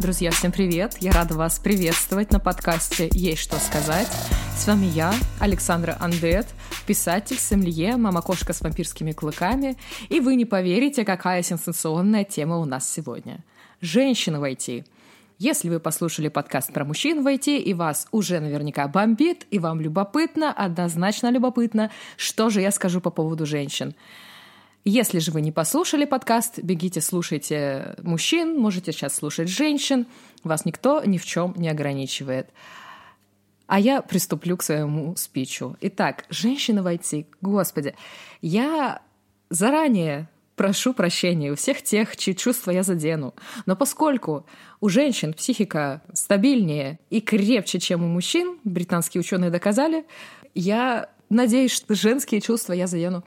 Друзья, всем привет! Я рада вас приветствовать на подкасте «Есть что сказать». С вами я, Александра Андет, писатель, сомелье, мама-кошка с вампирскими клыками. И вы не поверите, какая сенсационная тема у нас сегодня. Женщины в IT. Если вы послушали подкаст про мужчин в IT, и вас уже наверняка бомбит, и вам любопытно, однозначно любопытно, что же я скажу по поводу женщин – если же вы не послушали подкаст, бегите, слушайте мужчин, можете сейчас слушать женщин. Вас никто ни в чем не ограничивает. А я приступлю к своему спичу. Итак, женщина войти. Господи, я заранее прошу прощения у всех тех, чьи чувства я задену. Но поскольку у женщин психика стабильнее и крепче, чем у мужчин, британские ученые доказали, я надеюсь, что женские чувства я задену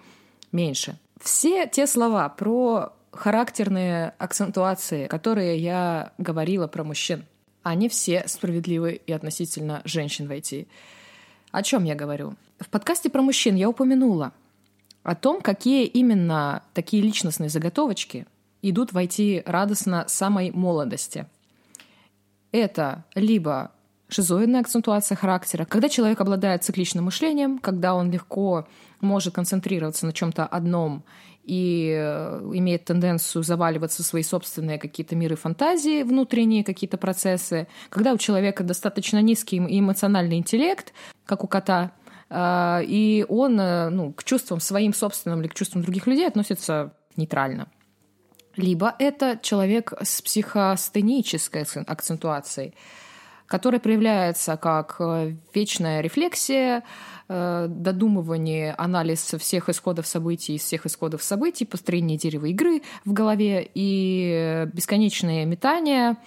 меньше. Все те слова про характерные акцентуации, которые я говорила про мужчин, они все справедливы и относительно женщин в IT. О чем я говорю? В подкасте про мужчин я упомянула о том, какие именно такие личностные заготовочки идут в IT радостно самой молодости. Это либо шизоидная акцентуация характера, когда человек обладает цикличным мышлением, когда он легко может концентрироваться на чем-то одном и э, имеет тенденцию заваливаться в свои собственные какие-то миры фантазии, внутренние какие-то процессы, когда у человека достаточно низкий эмоциональный интеллект, как у кота, э, и он э, ну, к чувствам своим собственным или к чувствам других людей относится нейтрально. Либо это человек с психостенической акцентуацией, которая проявляется как вечная рефлексия, Э, додумывание, анализ всех исходов событий, всех исходов событий, построение дерева игры в голове и бесконечные метания.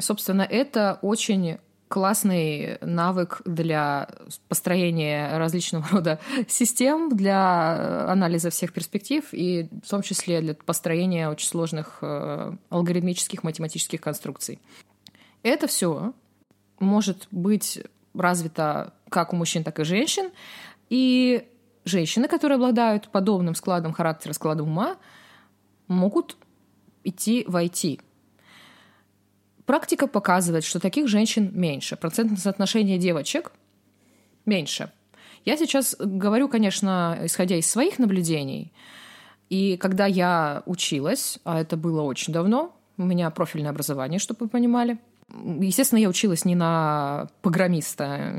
Собственно, это очень классный навык для построения различного рода систем, для анализа всех перспектив и в том числе для построения очень сложных э, алгоритмических математических конструкций. Это все может быть развито как у мужчин, так и женщин. И женщины, которые обладают подобным складом характера, складом ума, могут идти в IT. Практика показывает, что таких женщин меньше. Процентное соотношение девочек меньше. Я сейчас говорю, конечно, исходя из своих наблюдений. И когда я училась, а это было очень давно, у меня профильное образование, чтобы вы понимали – Естественно, я училась не на программиста.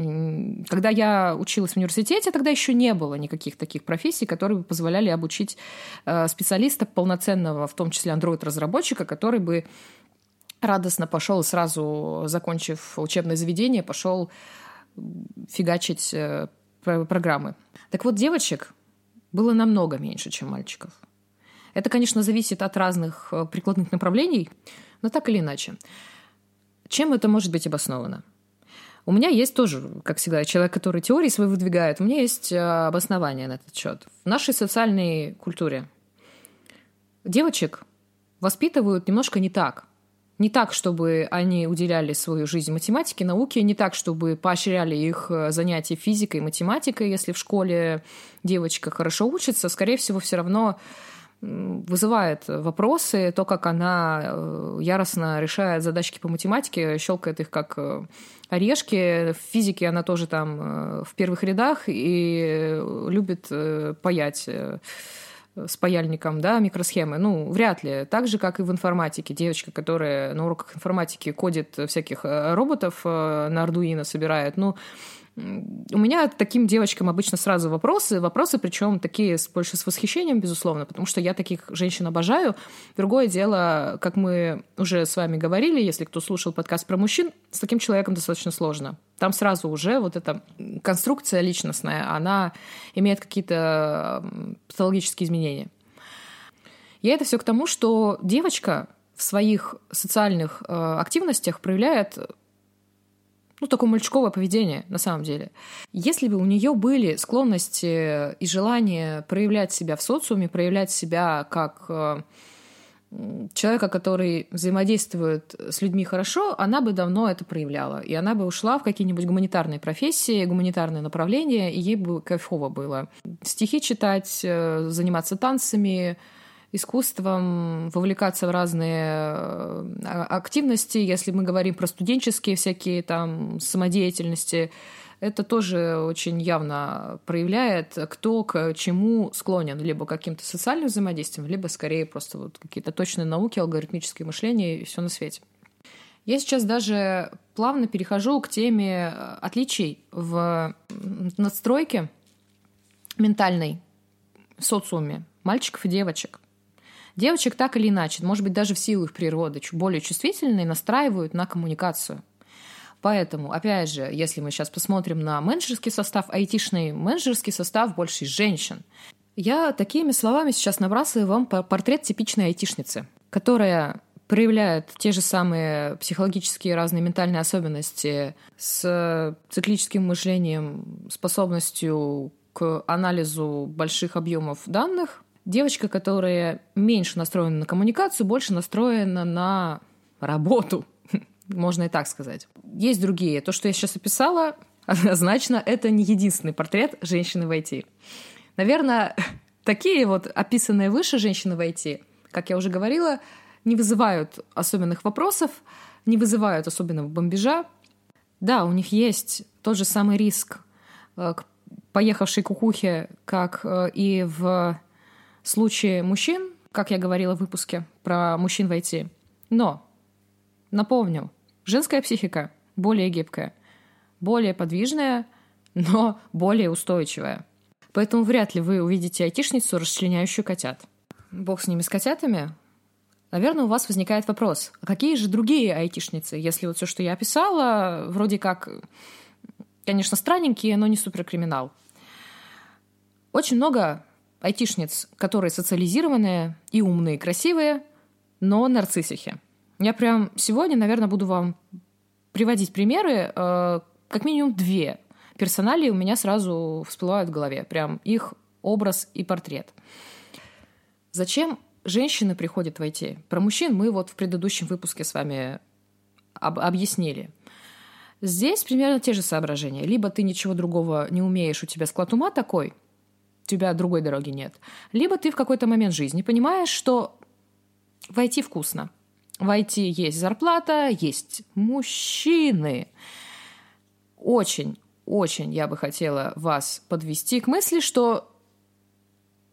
Когда я училась в университете, тогда еще не было никаких таких профессий, которые бы позволяли обучить э, специалиста полноценного, в том числе андроид-разработчика, который бы радостно пошел сразу, закончив учебное заведение, пошел фигачить э, программы. Так вот, девочек было намного меньше, чем мальчиков. Это, конечно, зависит от разных э, прикладных направлений, но так или иначе. Чем это может быть обосновано? У меня есть тоже, как всегда, человек, который теории свои выдвигает, у меня есть э, обоснование на этот счет. В нашей социальной культуре девочек воспитывают немножко не так. Не так, чтобы они уделяли свою жизнь математике, науке, не так, чтобы поощряли их э, занятия физикой, математикой, если в школе девочка хорошо учится, скорее всего, все равно вызывает вопросы, то, как она э, яростно решает задачки по математике, щелкает их как э, орешки. В физике она тоже там э, в первых рядах и любит паять с паяльником, да, микросхемы. Ну, вряд ли. Так же, как и в информатике. Девочка, которая на уроках информатики кодит всяких роботов на Ардуино собирает, ну, у меня таким девочкам обычно сразу вопросы, вопросы причем такие с, больше с восхищением, безусловно, потому что я таких женщин обожаю. Другое дело, как мы уже с вами говорили, если кто слушал подкаст про мужчин, с таким человеком достаточно сложно. Там сразу уже вот эта конструкция личностная, она имеет какие-то патологические изменения. И это все к тому, что девочка в своих социальных э, активностях проявляет ну, такое мальчиковое поведение, на самом деле. Если бы у нее были склонности и желание проявлять себя в социуме, проявлять себя как э, человека, который взаимодействует с людьми хорошо, она бы давно это проявляла. И она бы ушла в какие-нибудь гуманитарные профессии, гуманитарные направления, и ей бы кайфово было. Стихи читать, э, заниматься танцами, искусством вовлекаться в разные а, активности, если мы говорим про студенческие всякие там самодеятельности, это тоже очень явно проявляет, кто к чему склонен, либо каким-то социальным взаимодействием, либо скорее просто вот какие-то точные науки, алгоритмическое мышление и все на свете. Я сейчас даже плавно перехожу к теме э, отличий в надстройке ментальной социуме мальчиков и девочек. Девочек так или иначе, может быть, даже в силу их природы, более чувствительные, настраивают на коммуникацию. Поэтому, опять же, если мы сейчас посмотрим на менеджерский состав, айтишный менеджерский состав больше женщин. Я такими словами сейчас набрасываю вам портрет типичной айтишницы, которая проявляет те же самые психологические разные ментальные особенности с циклическим мышлением, способностью к анализу больших объемов данных. Девочка, которая меньше настроена на коммуникацию, больше настроена на работу, можно и так сказать. Есть другие. То, что я сейчас описала, однозначно, это не единственный портрет женщины в IT. Наверное, такие вот описанные выше женщины в IT, как я уже говорила, не вызывают особенных вопросов, не вызывают особенного бомбежа. Да, у них есть тот же самый риск э, к поехавшей кукухе, как э, и в случае мужчин, как я говорила в выпуске про мужчин в IT. Но, напомню, женская психика более гибкая, более подвижная, но более устойчивая. Поэтому вряд ли вы увидите айтишницу, расчленяющую котят. Бог с ними, с котятами. Наверное, у вас возникает вопрос, а какие же другие айтишницы, если вот все, что я описала, вроде как, конечно, странненькие, но не суперкриминал. Очень много айтишниц, которые социализированные и умные, и красивые, но нарциссихи. Я прям сегодня, наверное, буду вам приводить примеры, э, как минимум две персонали у меня сразу всплывают в голове. Прям их образ и портрет. Зачем женщины приходят в IT. Про мужчин мы вот в предыдущем выпуске с вами об объяснили. Здесь примерно те же соображения. Либо ты ничего другого не умеешь, у тебя склад ума такой, тебя другой дороги нет. Либо ты в какой-то момент жизни понимаешь, что в IT вкусно. В IT есть зарплата, есть мужчины. Очень, очень я бы хотела вас подвести к мысли, что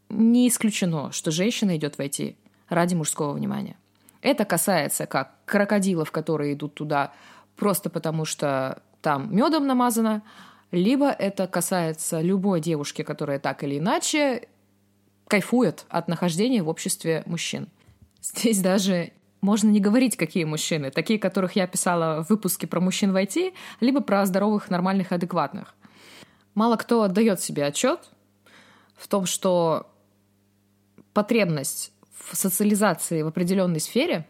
не исключено, что женщина идет войти ради мужского внимания. Это касается как крокодилов, которые идут туда просто потому, что там медом намазано, либо это касается любой девушки, которая так или иначе кайфует от нахождения в обществе мужчин. Здесь даже можно не говорить, какие мужчины. Такие, которых я писала в выпуске про мужчин в IT, либо про здоровых, нормальных, адекватных. Мало кто отдает себе отчет в том, что потребность в социализации в определенной сфере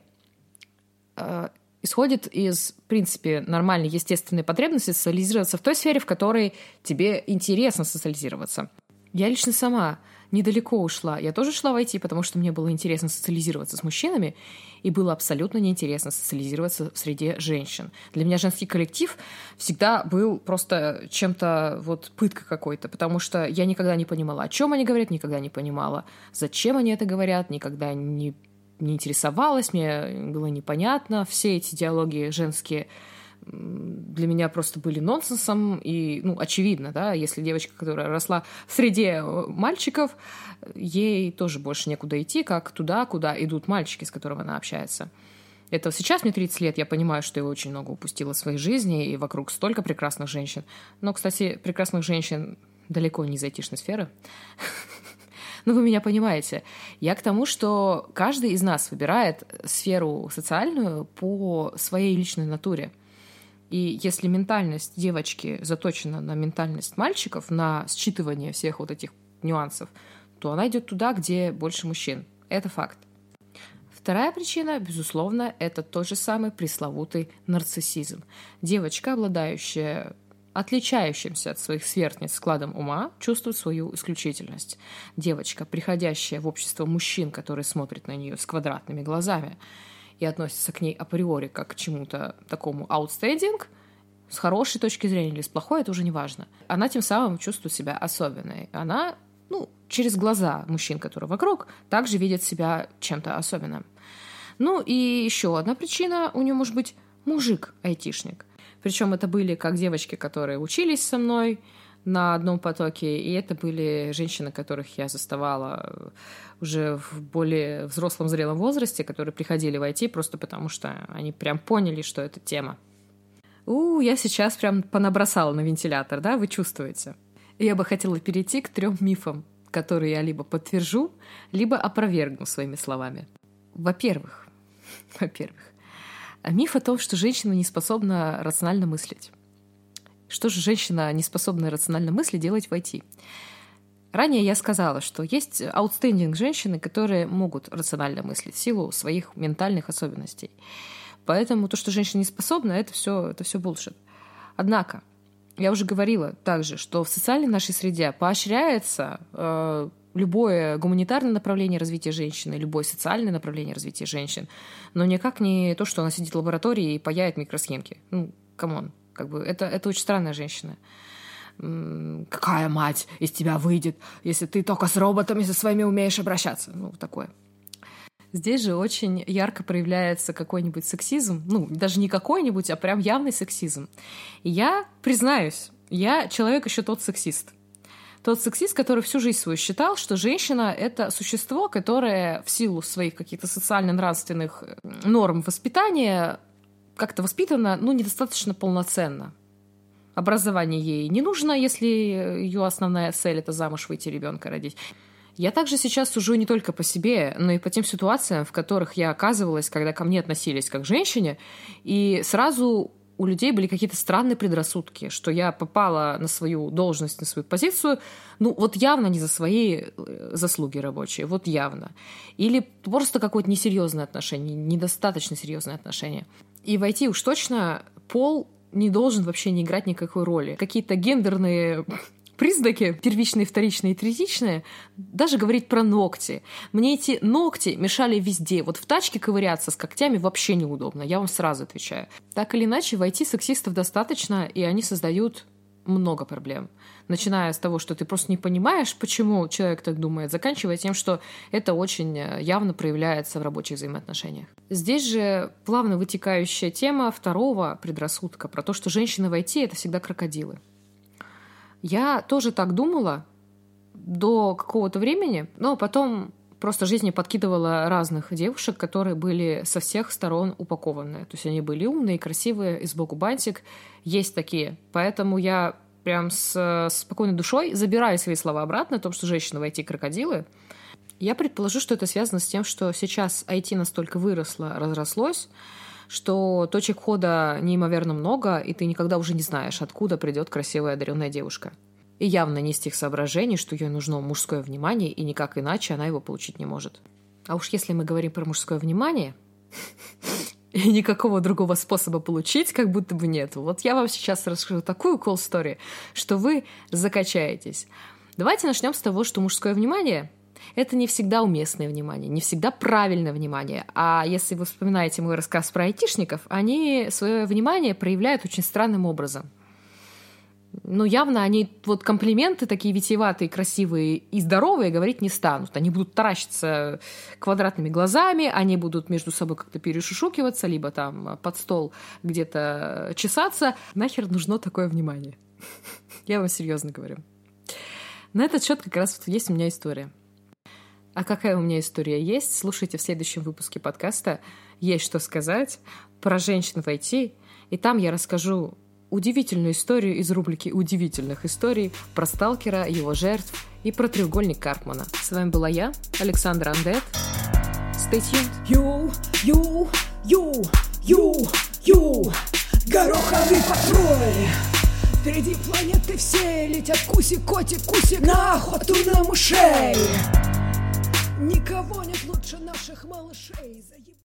э, исходит из, в принципе, нормальной, естественной потребности социализироваться в той сфере, в которой тебе интересно социализироваться. Я лично сама недалеко ушла. Я тоже шла в IT, потому что мне было интересно социализироваться с мужчинами, и было абсолютно неинтересно социализироваться в среде женщин. Для меня женский коллектив всегда был просто чем-то вот пытка какой-то, потому что я никогда не понимала, о чем они говорят, никогда не понимала, зачем они это говорят, никогда не, не интересовалась, мне было непонятно все эти диалоги женские для меня просто были нонсенсом. И, ну, очевидно, да, если девочка, которая росла в среде э, мальчиков, ей тоже больше некуда идти, как туда, куда идут мальчики, с которыми она общается. Это сейчас мне 30 лет, я понимаю, что я очень много упустила в своей жизни, и вокруг столько прекрасных женщин. Но, кстати, прекрасных женщин далеко не из айтишной сферы. Ну, вы меня понимаете. Я к тому, что каждый из нас выбирает сферу социальную по своей личной натуре. И если ментальность девочки заточена на ментальность мальчиков, на считывание всех вот этих нюансов, то она идет туда, где больше мужчин. Это факт. Вторая причина, безусловно, это тот же самый пресловутый нарциссизм. Девочка, обладающая отличающимся от своих сверстниц складом ума, чувствует свою исключительность. Девочка, приходящая в общество мужчин, которые смотрят на нее с квадратными глазами, и относится к ней априори как к чему-то такому outstanding, с хорошей точки зрения или с плохой, это уже не важно. Она тем самым чувствует себя особенной. Она, ну, через глаза мужчин, которые вокруг, также видят себя чем-то особенным. Ну и еще одна причина у нее может быть мужик-айтишник. Причем это были как девочки, которые учились со мной на одном потоке, и это были женщины, которых я заставала уже в более взрослом, зрелом возрасте, которые приходили в IT просто потому, что они прям поняли, что это тема. У, я сейчас прям понабросала на вентилятор, да, вы чувствуете? Я бы хотела перейти к трем мифам, которые я либо подтвержу, либо опровергну своими словами. Во-первых, во-первых, миф о том, что женщина не способна рационально мыслить. Что же женщина, не способная рационально мыслить, делать в IT? Ранее я сказала, что есть outstanding женщины, которые могут рационально мыслить в силу своих ментальных особенностей. Поэтому то, что женщина не способна, это все, это все bullshit. Однако, я уже говорила также, что в социальной нашей среде поощряется э, любое гуманитарное направление развития женщины, любое социальное направление развития женщин, но никак не то, что она сидит в лаборатории и паяет микросхемки. Ну, come on, как бы это, это очень странная женщина. Какая мать из тебя выйдет, если ты только с роботами со своими умеешь обращаться? Ну, такое. Здесь же очень ярко проявляется какой-нибудь сексизм, ну, даже не какой-нибудь, а прям явный сексизм. И я признаюсь, я человек еще тот сексист. Тот сексист, который всю жизнь свою считал, что женщина — это существо, которое в силу своих каких-то социально-нравственных норм воспитания как-то воспитана, ну, недостаточно полноценно. Образование ей не нужно, если ее основная цель — это замуж выйти, ребенка родить. Я также сейчас сужу не только по себе, но и по тем ситуациям, в которых я оказывалась, когда ко мне относились как к женщине, и сразу у людей были какие-то странные предрассудки, что я попала на свою должность, на свою позицию, ну вот явно не за свои э, заслуги рабочие, вот явно. Или просто какое-то несерьезное отношение, недостаточно серьезное отношение. И войти уж точно пол не должен вообще не играть никакой роли. Какие-то гендерные признаки, первичные, вторичные и третичные, даже говорить про ногти. Мне эти ногти мешали везде. Вот в тачке ковыряться с когтями вообще неудобно, я вам сразу отвечаю. Так или иначе, в IT-сексистов достаточно, и они создают много проблем. Начиная с того, что ты просто не понимаешь, почему человек так думает, заканчивая тем, что это очень э, явно проявляется в рабочих взаимоотношениях. Здесь же плавно вытекающая тема второго предрассудка про то, что женщины в IT — это всегда крокодилы. Я тоже так думала до какого-то времени, но потом просто жизнь мне подкидывала разных девушек, которые были со всех сторон упакованы. То есть они были умные, красивые, и сбоку бантик. Есть такие. Поэтому я прям с спокойной душой забираю свои слова обратно о том, что женщины в IT крокодилы. Я предположу, что это связано с тем, что сейчас IT настолько выросло, разрослось, что точек хода неимоверно много, и ты никогда уже не знаешь, откуда придет красивая одаренная девушка. И явно не с тех соображений, что ей нужно мужское внимание, и никак иначе она его получить не может. А уж если мы говорим про мужское внимание, и никакого другого способа получить как будто бы нет. Вот я вам сейчас расскажу такую cool story, что вы закачаетесь. Давайте начнем с того, что мужское внимание это не всегда уместное внимание, не всегда правильное внимание. А если вы вспоминаете мой рассказ про айтишников, они свое внимание проявляют очень странным образом. Ну, явно они вот комплименты такие витиеватые, красивые и здоровые говорить не станут. Они будут таращиться квадратными глазами, они будут между собой как-то перешушукиваться, либо там под стол где-то чесаться. Нахер нужно такое внимание? Я вам серьезно говорю. На этот счет как раз вот есть у меня история. А какая у меня история есть? Слушайте в следующем выпуске подкаста «Есть что сказать» про женщин в IT. И там я расскажу удивительную историю из рубрики «Удивительных историй» про сталкера, его жертв и про треугольник Карпмана. С вами была я, Александра Андет. Stay tuned. Ю, ю, ю, ю, ю, гороховый патруль. Впереди планеты все летят кусик, котик, кусик на охоту на мышей. Никого нет лучше наших малышей. Заеб...